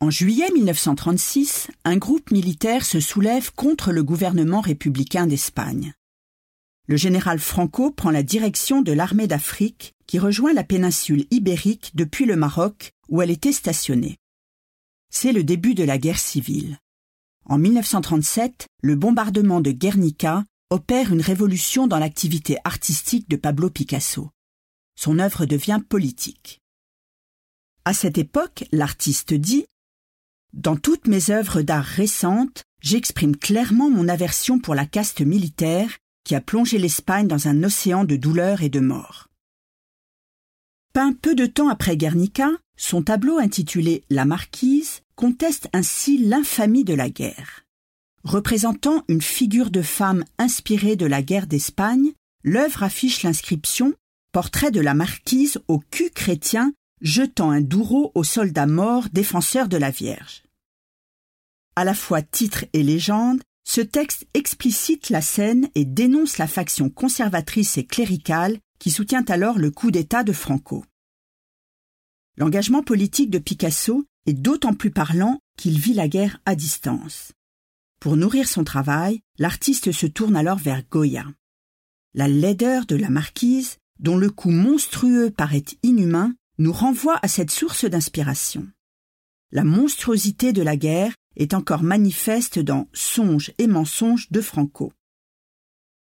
En juillet 1936, un groupe militaire se soulève contre le gouvernement républicain d'Espagne. Le général Franco prend la direction de l'armée d'Afrique qui rejoint la péninsule ibérique depuis le Maroc où elle était stationnée. C'est le début de la guerre civile. En 1937, le bombardement de Guernica opère une révolution dans l'activité artistique de Pablo Picasso. Son œuvre devient politique. À cette époque, l'artiste dit dans toutes mes œuvres d'art récentes, j'exprime clairement mon aversion pour la caste militaire qui a plongé l'Espagne dans un océan de douleur et de mort. Peint peu de temps après Guernica, son tableau intitulé La Marquise conteste ainsi l'infamie de la guerre. Représentant une figure de femme inspirée de la guerre d'Espagne, l'œuvre affiche l'inscription Portrait de la marquise au cul chrétien jetant un doureau aux soldats morts défenseurs de la Vierge. À la fois titre et légende, ce texte explicite la scène et dénonce la faction conservatrice et cléricale qui soutient alors le coup d'État de Franco. L'engagement politique de Picasso est d'autant plus parlant qu'il vit la guerre à distance. Pour nourrir son travail, l'artiste se tourne alors vers Goya. La laideur de la marquise, dont le coup monstrueux paraît inhumain, nous renvoie à cette source d'inspiration. La monstruosité de la guerre est encore manifeste dans Songes et mensonges de Franco.